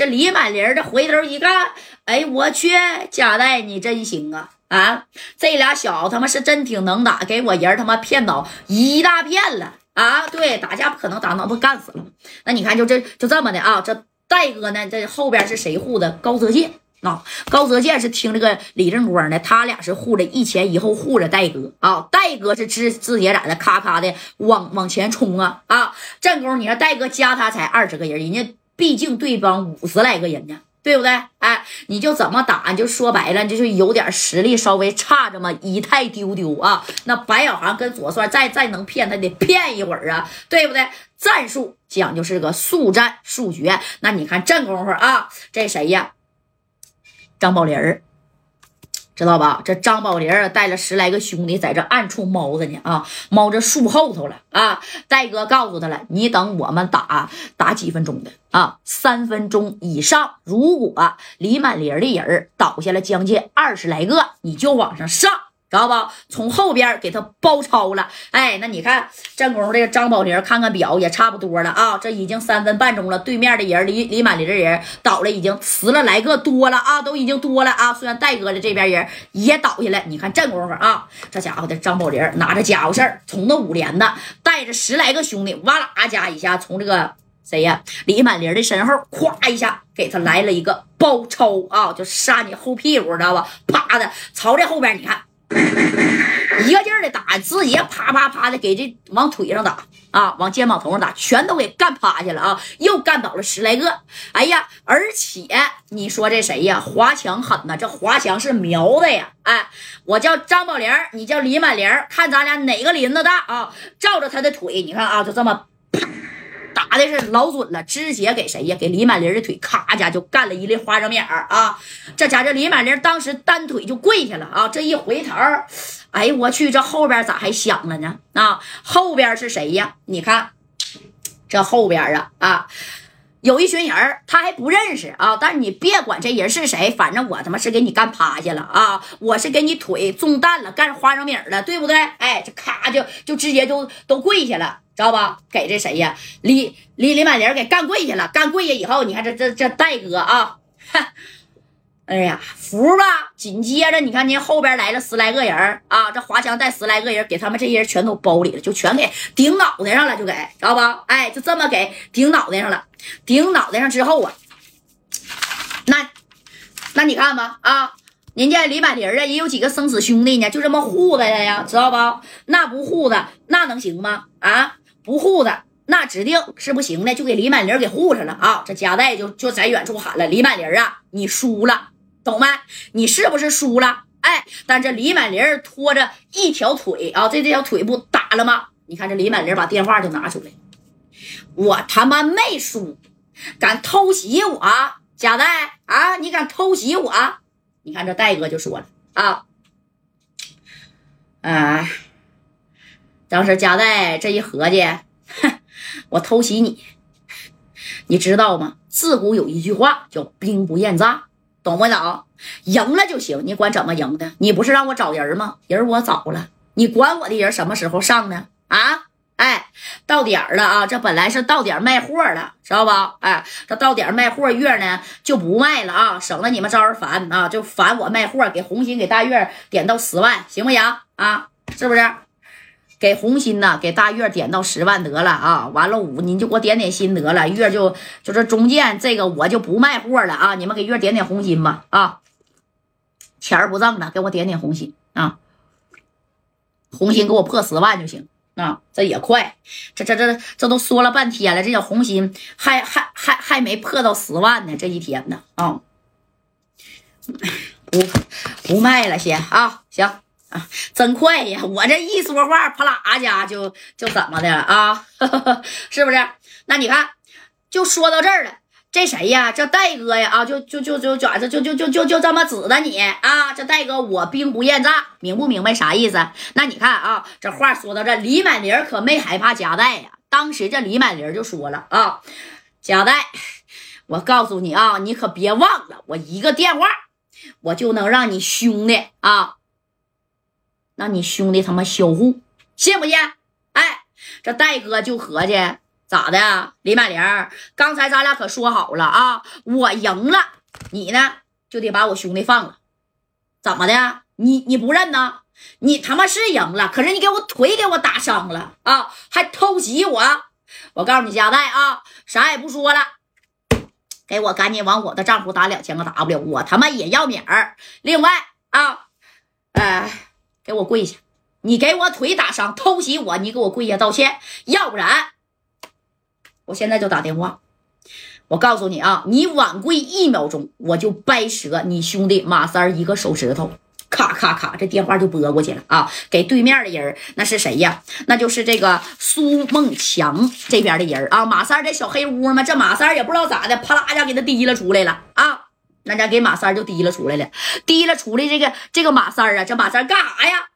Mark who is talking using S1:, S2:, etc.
S1: 这李满林这回头一看，哎，我去，贾代你真行啊！啊，这俩小子他妈是真挺能打，给我人他妈骗倒一大片了啊！对，打架不可能打，那不干死了吗？那你看，就这就这么的啊，这戴哥呢，这后边是谁护的？高泽健。啊，高泽健是听这个李正光的，他俩是护着一前一后护着戴哥啊。戴哥是直直接在那咔咔的往往前冲啊啊！正宫，你说戴哥加他才二十个人，人家毕竟对方五十来个人呢，对不对？哎，你就怎么打，就说白了，就是有点实力稍微差这么一太丢丢啊。那白小航跟左帅再再能骗他，得骗一会儿啊，对不对？战术讲究是个速战速决。那你看这功夫啊，这谁呀？张宝林儿，知道吧？这张宝林儿带了十来个兄弟在这暗处猫着呢啊，猫着树后头了啊。戴哥告诉他了，你等我们打打几分钟的啊，三分钟以上。如果李满林的人倒下了将近二十来个，你就往上上。知道不？从后边给他包抄了。哎，那你看正宫这个张宝林，看看表也差不多了啊。这已经三分半钟了，对面的人李李满林的人倒了，已经十了来个多了啊，都已经多了啊。虽然戴哥的这边人也倒下来，你看这功夫啊，这家伙的张宝林拿着家伙事儿，从那五连的带着十来个兄弟，哇啦加一下从这个谁呀李满林的身后，咵一下给他来了一个包抄啊，就杀你后屁股，知道吧？啪的朝这后边，你看。一个劲儿的打，直接啪啪啪的给这往腿上打啊，往肩膀头上打，全都给干趴下了啊！又干倒了十来个。哎呀，而且你说这谁呀？华强狠呐，这华强是苗子呀！哎，我叫张宝莲，你叫李满莲，看咱俩哪个林子大啊？照着他的腿，你看啊，就这么。打的是老准了，直接给谁呀？给李满林的腿，咔家就干了一粒花生米儿啊！这家这李满林当时单腿就跪下了啊！这一回头，哎呦我去，这后边咋还响了呢？啊，后边是谁呀？你看，这后边啊啊，有一群人他还不认识啊！但是你别管这人是谁，反正我他妈是给你干趴下了啊！我是给你腿中弹了，干花生米了，对不对？哎，这咔就就直接就都跪下了。知道吧？给这谁呀？李李李满林给干跪下了。干跪下以后，你看这这这戴哥啊，哎呀，服吧？紧接着你看，您后边来了十来个人啊，这华强带十来个人，给他们这些人全都包里了，就全给顶脑袋上了，就给知道吧？哎，就这么给顶脑袋上了。顶脑袋上之后啊，那那你看吧啊，人家李满林啊，也有几个生死兄弟呢，就这么护着他呀，知道不？那不护着，那能行吗？啊？不护的那指定是不行的，就给李满林给护上了啊！这夹带就就在远处喊了：“李满林啊，你输了，懂没？你是不是输了？哎，但这李满林拖着一条腿啊，这这条腿不打了吗？你看这李满林把电话就拿出来，我他妈没输，敢偷袭我，贾代啊，你敢偷袭我？你看这戴哥就说了啊，啊。”当时贾代这一合计，哼，我偷袭你，你知道吗？自古有一句话叫“兵不厌诈”，懂不懂？赢了就行，你管怎么赢的？你不是让我找人吗？人我找了，你管我的人什么时候上呢？啊，哎，到点儿了啊！这本来是到点卖货了，知道吧？哎，这到点卖货月呢就不卖了啊，省得你们招人烦啊，就烦我卖货，给红心给大月点到十万，行不行啊？是不是？给红心呐，给大月点到十万得了啊！完了五，您就给我点点心得了。月就就这中间这个我就不卖货了啊！你们给月点点红心吧啊！钱儿不挣了，给我点点红心啊！红心给我破十万就行啊！这也快，这这这这都说了半天了，这叫红心还还还还没破到十万呢，这一天呢啊！不不卖了，先啊，行。啊，真快呀！我这一说话，啪啦家就就怎么的啊？是不是？那你看，就说到这儿了。这谁呀？这戴哥呀？啊，就就就就咋着？就就就就就这么指的你啊？这戴哥，我兵不厌诈，明不明白啥意思？那你看啊，这话说到这，李满林可没害怕贾代呀。当时这李满林就说了啊，贾代，我告诉你啊，你可别忘了，我一个电话，我就能让你兄弟啊。那你兄弟他妈销户，信不信？哎，这戴哥就合计，咋的，李满玲？刚才咱俩可说好了啊，我赢了，你呢就得把我兄弟放了。怎么的？你你不认呢？你他妈是赢了，可是你给我腿给我打伤了啊，还偷袭我！我告诉你，加代啊，啥也不说了，给我赶紧往我的账户打两千个 W，我他妈也要面儿。另外啊，给我跪下！你给我腿打伤，偷袭我，你给我跪下道歉，要不然我现在就打电话。我告诉你啊，你晚跪一秒钟，我就掰折你兄弟马三一个手指头。咔咔咔，这电话就拨过去了啊！给对面的人，那是谁呀？那就是这个苏梦强这边的人啊。马三在小黑屋嘛，这马三也不知道咋的，啪啦一下给他提了出来了啊！那家给马三就提了出来了，提了出来这个这个马三啊，这马三干啥呀？